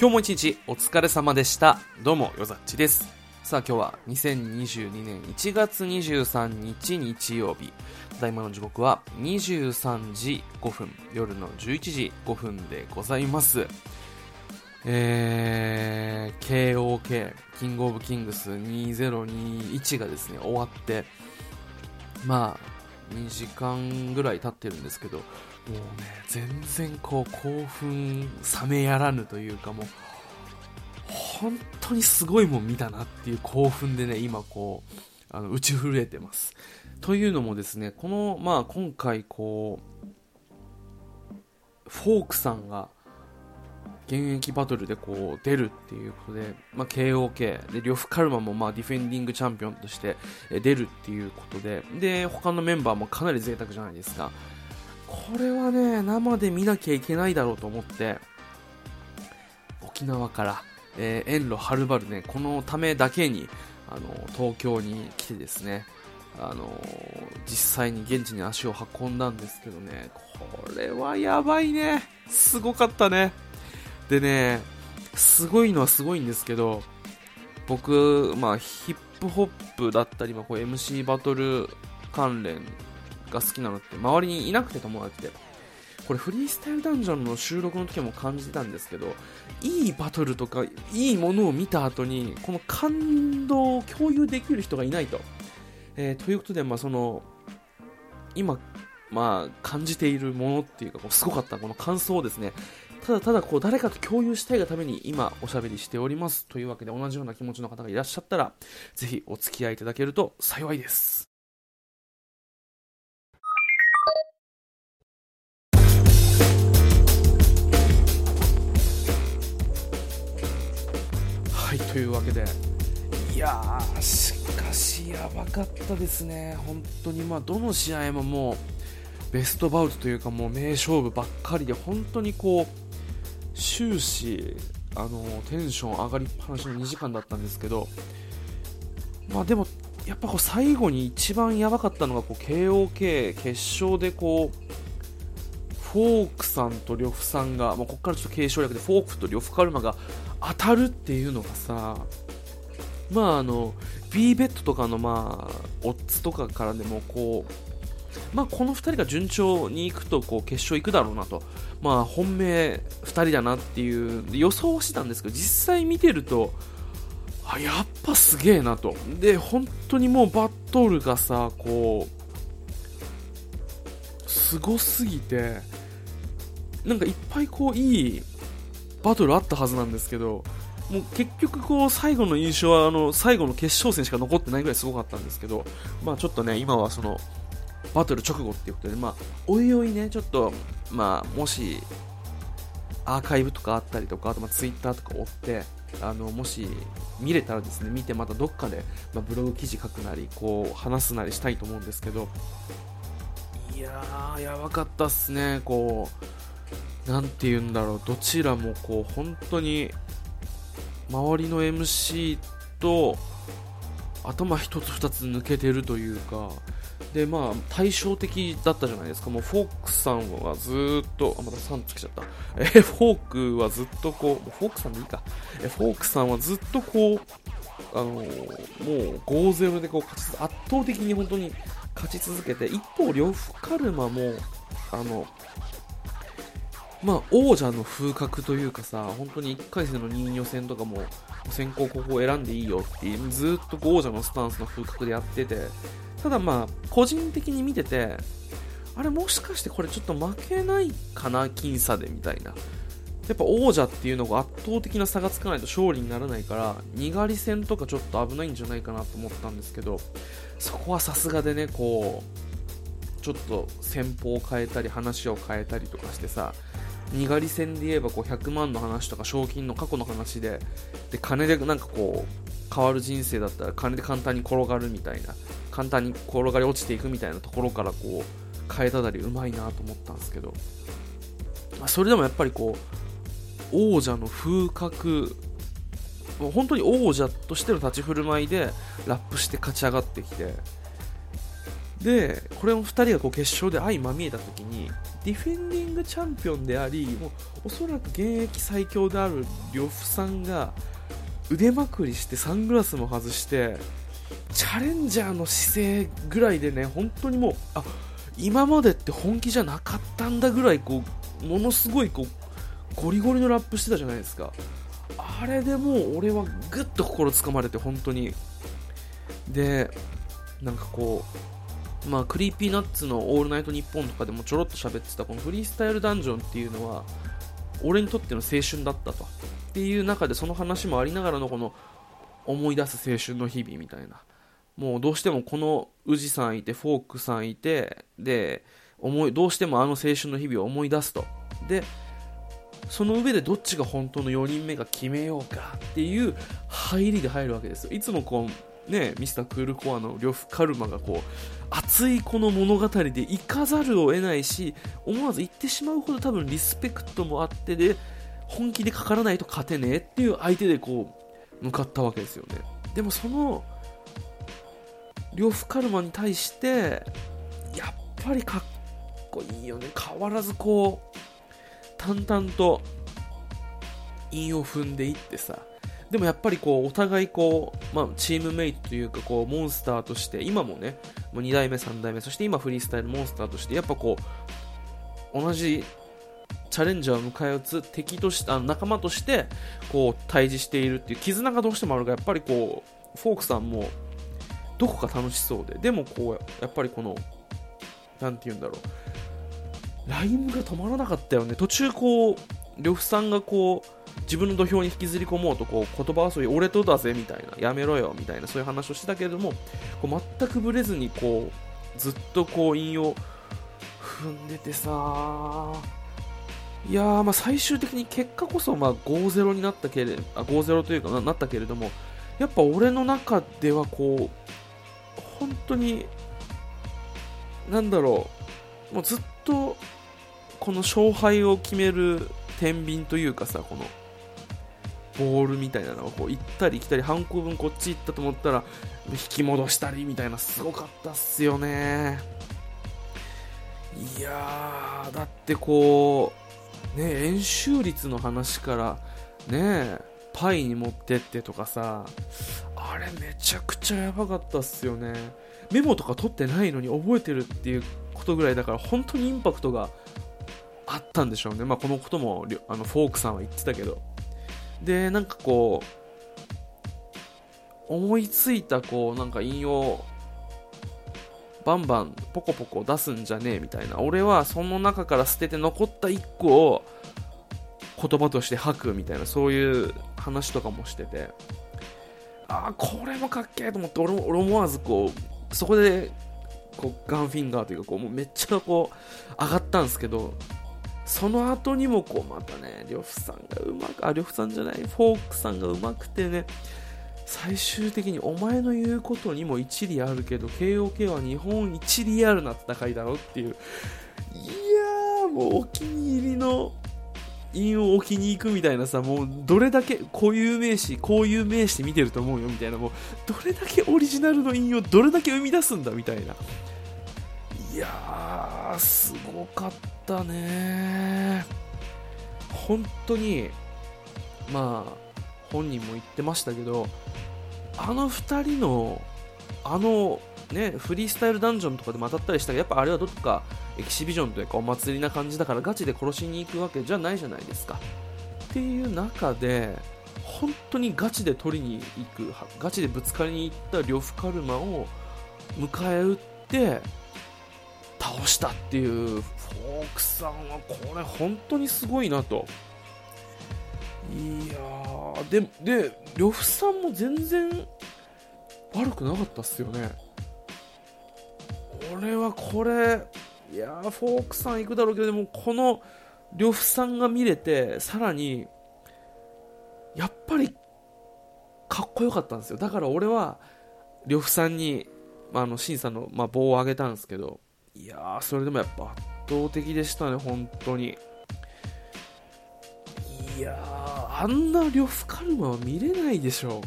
今日も一日お疲れ様でした。どうも、よざっちです。さあ今日は2022年1月23日日曜日。ただいまの時刻は23時5分、夜の11時5分でございます。えー、KOK、キングオブキングス2021がですね、終わって、まあ、2時間ぐらい経ってるんですけど、もうね、全然こう興奮冷めやらぬというかもう、本当にすごいもん見たなっていう興奮でね、今こう、あの、打ち震えてます。というのもですね、この、まあ今回こう、フォークさんが、現役バトルでこう出るっていうことで、まあ、KOK で、呂布カルマもまあディフェンディングチャンピオンとして出るっていうことで、で、他のメンバーもかなり贅沢じゃないですか。これはね、生で見なきゃいけないだろうと思って、沖縄から、えー遠路はるばるね、このためだけに、あの、東京に来てですね、あの実際に現地に足を運んだんですけどね、これはやばいね。すごかったね。でね、すごいのはすごいんですけど、僕、まあ、ヒップホップだったり、まあ、こう MC バトル関連が好きなのって周りにいなくて友達で。これフリースタイルダンジョンの収録の時も感じてたんですけど、いいバトルとかいいものを見た後に、この感動を共有できる人がいないと。えーということで、まあ、その、今、まあ、感じているものっていうか、こうすごかったこの感想をですね、ただただこう誰かと共有したいがために今おしゃべりしております。というわけで同じような気持ちの方がいらっしゃったら、ぜひお付き合いいただけると幸いです。というわけで、いやー、しかしやばかったですね。本当にまあどの試合ももう、ベストバウトというかもう名勝負ばっかりで本当にこう終始あのテンション上がりっぱなしの2時間だったんですけどまあでもやっぱこう最後に一番やばかったのがこう KOK 決勝でこうフォークさんと呂布さんが、まあ、ここからちょっと継承略でフォークと呂布カルマが当たるっていうのがさまああの B ベットとかのまあオッズとかからでもこうまあ、この2人が順調にいくとこう決勝行くだろうなと、まあ、本命2人だなっていう予想をしてたんですけど実際見てるとあやっぱすげえなと。で本当にもうバトルがさこうすごすぎてなんかいっぱいこういいバトルあったはずなんですけどもう結局こう最後の印象はあの最後の決勝戦しか残ってないぐらいすごかったんですけど、まあ、ちょっとね今はそのバトル直後っていうことで、まあ、おいおいね、ちょっと、まあ、もし、アーカイブとかあったりとか、あと、まあ、ツイッターとか追って、あの、もし、見れたらですね、見てまたどっかで、まあ、ブログ記事書くなり、こう、話すなりしたいと思うんですけど、いやー、やばかったっすね、こう、なんて言うんだろう、どちらも、こう、本当に、周りの MC と、頭一つ二つ抜けてるというか、でまあ対照的だったじゃないですか、もうフォークさんはずっと、あまた3つけちゃった、えフォークはずっとこう、フォークさんでいいか、えフォークさんはずっとこう、あのもう5-0でこう勝ち圧倒的に本当に勝ち続けて、一方、呂布カルマも、あのまあ、王者の風格というかさ、本当に1回戦の2位予選とかも、先行ここを選んでいいよっていう、ずっと王者のスタンスの風格でやってて、ただまあ、個人的に見てて、あれもしかしてこれちょっと負けないかな、僅差でみたいな。やっぱ王者っていうのが圧倒的な差がつかないと勝利にならないから、にがり戦とかちょっと危ないんじゃないかなと思ったんですけど、そこはさすがでね、こう、ちょっと戦法を変えたり話を変えたりとかしてさ、にがり戦で言えばこう100万の話とか賞金の過去の話でで金でなんかこう変わる人生だったら金で簡単に転がるみたいな簡単に転がり落ちていくみたいなところからこう変えただりうまいなと思ったんですけど、まあ、それでもやっぱりこう王者の風格もう本当に王者としての立ち振る舞いでラップして勝ち上がってきてでこれを2人がこう決勝で相まみえた時にディフェンディングチャンピオンでありもうおそらく現役最強である呂布さんが腕まくりしてサングラスも外してチャレンジャーの姿勢ぐらいでね本当にもうあ今までって本気じゃなかったんだぐらいこうものすごいこうゴリゴリのラップしてたじゃないですか。あれでもう俺はぐっと心つかまれて本当に。でなんかこうまあ Creepy Nuts の「オールナイトニッポン」とかでもちょろっと喋ってたこのフリースタイルダンジョンっていうのは俺にとっての青春だったと。っていう中でその話もありながらのこの思い出す青春の日々みたいな。もうどうしてもこの UZI さんいて FORK さんいてで思いどうしてもあの青春の日々を思い出すと。でその上でどっちが本当の4人目が決めようかっていう入りで入るわけですよ。いつもこうねミスタークールコアの呂布カルマがこう熱いこの物語で行かざるを得ないし思わず行ってしまうほど多分リスペクトもあってで本気でかからないと勝てねえっていう相手でこう向かったわけですよね。でもその呂布カルマに対してやっぱりかっこいいよね。変わらずこう淡々と韻を踏んでいってさでもやっぱりこうお互いこう、まあ、チームメイトというかこうモンスターとして今もねもう2代目3代目そして今フリースタイルモンスターとしてやっぱこう同じチャレンジャーを迎え撃つ敵としてあの仲間としてこう対峙しているっていう絆がどうしてもあるがやっぱりこうフォークさんもどこか楽しそうででもこうやっぱりこの何て言うんだろうライムが止まらなかったよね。途中こう呂布さんがこう自分の土俵に引きずり込もうとこう言葉遊び俺とだぜみたいなやめろよみたいなそういう話をしてたけれどもこう全くぶれずにこうずっとこう韻を踏んでてさいやまあ最終的に結果こそまあ5-0になったけれあ5-0というかななったけれどもやっぱ俺の中ではこう本当になんだろうもうずっとこの勝敗を決める天秤というかさこのボールみたいなのがこう行ったり来たり半個分こっち行ったと思ったら引き戻したりみたいなすごかったっすよね。いやーだってこうね円周率の話からねパイに持ってってとかさあれめちゃくちゃやばかったっすよね。メモとか取ってないのに覚えてるっていうことぐらいだから本当にインパクトがあったんでしょうね、まあ、このこともあのフォークさんは言ってたけど。でなんかこう思いついたこうなんか引用バンバンポコポコ出すんじゃねえみたいな。俺はその中から捨てて残った1個を言葉として吐くみたいな。そういう話とかもしてて。ああこれもかっけえと思って。俺俺思わずこうそこでこうガンフィンガーというかこうもうめっちゃこう上がったんですけどその後にもこうまたね呂布さんがうまくあ呂布さんじゃないフォークさんがうまくてね最終的にお前の言うことにも一理あるけど KOK は日本一リアルな戦いだろっていう。いやーもうお気に入りの韻を置きに行くみたいなさもうどれだけ固有名詞こういう名詞見てると思うよみたいなもうどれだけオリジナルの韻をどれだけ生み出すんだみたいな。いやーすごかったね。本当にまあ本人も言ってましたけどあの2人のあのねフリースタイルダンジョンとかでも当たったりしたけどやっぱあれはどっかエキシビジョンというかお祭りな感じだからガチで殺しに行くわけじゃないじゃないですか。っていう中で本当にガチで取りに行くガチでぶつかりに行った呂布カルマを迎え撃って倒したっていうフォークさんはこれ本当にすごいなと。いやーでで呂布さんも全然悪くなかったっすよね。俺はこれいやフォークさん行くだろうけどでもこの呂布さんが見れてさらにやっぱりかっこよかったんですよ。だから俺は呂布さんに、まあ、あの審査の、まあ、棒をあげたんですけどいやーそれでもやっぱ圧倒的でしたね本当に。いやーあんな呂布カルマは見れないでしょ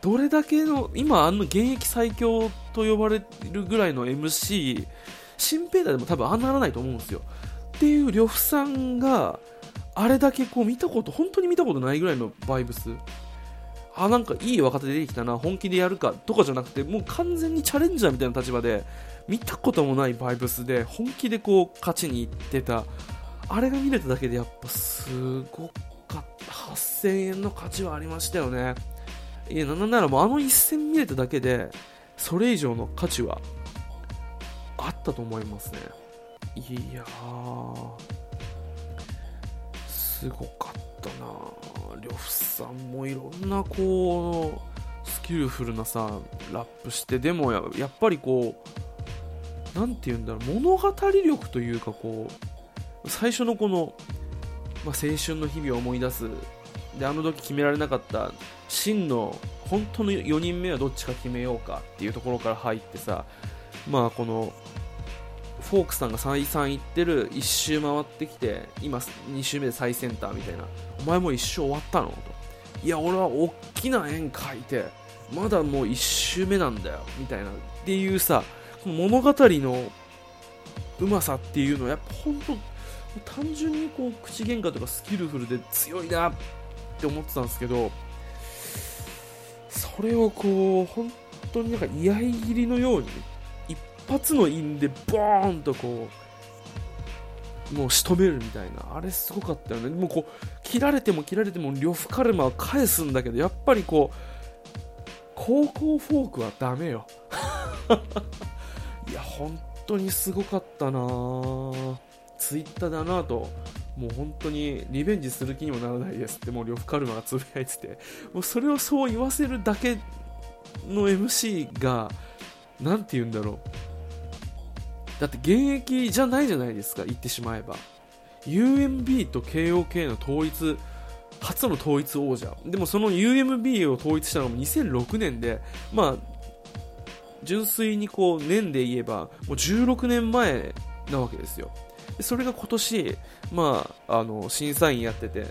どれだけの今あの現役最強と呼ばれるぐらいの MC 新平太でも多分あんならないと思うんですよ。っていう呂布さんがあれだけこう見たこと本当に見たことないぐらいのバイブス。あなんかいい若手出てきたな本気でやるかとかじゃなくてもう完全にチャレンジャーみたいな立場で見たこともないバイブスで本気でこう勝ちにいってた。あれが見れただけでやっぱすごかった。8000円の価値はありましたよね。いやなんならもうあの一戦見れただけでそれ以上の価値はあったと思いますね。いやーすごかった。な。呂布さんもいろんなこうスキルフルなさラップしてでもやっぱりこうなんて言うんだろう物語力というかこう最初のこの、まあ、青春の日々を思い出す。であの時決められなかった真の本当の4人目はどっちか決めようかっていうところから入ってさまあこのフォークさんが再三行ってる1周回ってきて今2周目で最センターみたいな。お前もう1周終わったの？と。いや俺は大きな円描いてまだもう1周目なんだよ。みたいな。っていうさ物語のうまさっていうのはやっぱ本当単純にこう口喧嘩とかスキルフルで強いなって思ってたんですけどそれをこう本当になんか居合切りのように発の印でボーンとこうもう仕留めるみたいな。あれすごかったよね。もうこう切られても切られても呂布カルマは返すんだけどやっぱりこう高校フォークはダメよ。いや本当にすごかったな。ツイッターだなと。もう本当にリベンジする気にもならないですって。もう呂布カルマがつぶやいてて。もうそれをそう言わせるだけの MC が何て言うんだろう。だって現役じゃないじゃないですか言ってしまえば。UMB と KOK の統一初の統一王者。でもその UMB を統一したのも2006年でまあ純粋にこう年で言えばもう16年前なわけですよ。それが今年、まあ、あの審査員やってて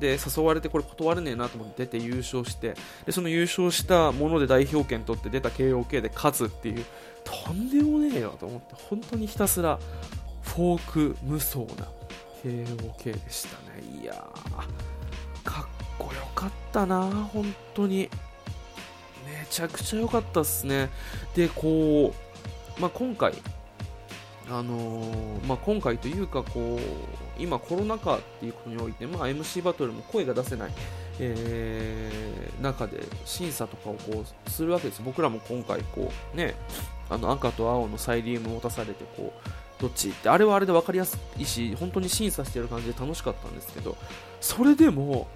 で誘われてこれ断れねえなと思って出て優勝してでその優勝したもので代表権取って出た KOK で勝つっていうとんでもねえよと思って本当にひたすらフォーク無双な KOK でしたね。いやーかっこよかったな本当に。めちゃくちゃ良かったっすね。でこう、まあ、今回あのー、まあ、今回というかこう今コロナ禍っていうことにおいて、まあ、MC バトルも声が出せない、えー、中で審査とかをこうするわけです僕らも今回こう、ね、あの赤と青のサイリウムを持たされてこうどっちってあれはあれで分かりやすいし本当に審査してる感じで楽しかったんですけどそれでも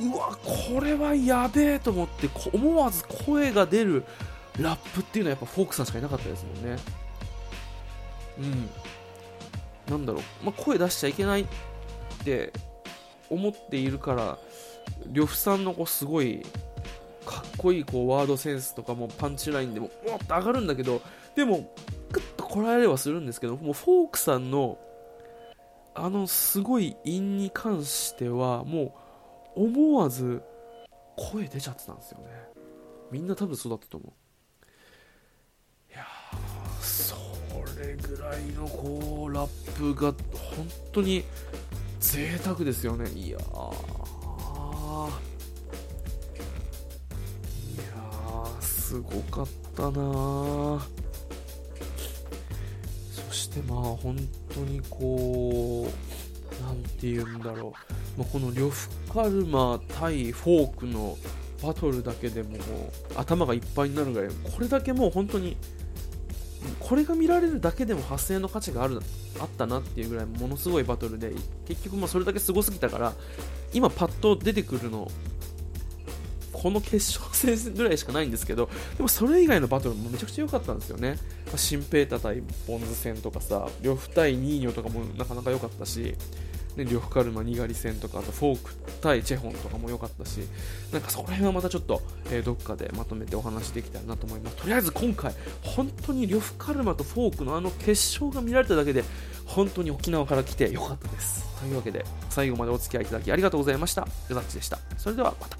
うわこれはやべえと思って思わず声が出るラップっていうのはやっぱフォークさんしかいなかったですもんね。うん、なんだろう、まあ、声出しちゃいけないって思っているから呂布さんのこうすごいかっこいいこうワードセンスとかもパンチラインでももっと上がるんだけどでもグッとこらえれはするんですけどもうフォークさんのあのすごい韻に関してはもう思わず声出ちゃってたんですよね。みんな多分そうだったと思う。いやそれぐらいのこうラップが本当に贅沢ですよね。いやー。いやーすごかったなそしてまあ本当にこうなんて言うんだろう、まあ、この呂布カルマ対フォークのバトルだけでも頭がいっぱいになるぐらいこれだけもう本当にこれが見られるだけでも8000の価値があるあったなっていうぐらいものすごいバトルで結局まあそれだけすごすぎたから今パッと出てくるのこの決勝戦ぐらいしかないんですけどでもそれ以外のバトルもめちゃくちゃ良かったんですよね。新平太対ボンズ戦とかさ呂布対ニーニョとかもなかなか良かったしね、呂布カルマ、にがり戦とか、あとフォーク対チェホンとかも良かったし、なんかそこら辺はまたちょっと、えー、どっかでまとめてお話できたらなと思います。とりあえず今回、本当に呂布カルマとフォークのあの決勝が見られただけで、本当に沖縄から来て良かったです。というわけで、最後までお付き合いいただきありがとうございました。よざっちでした。それではまた。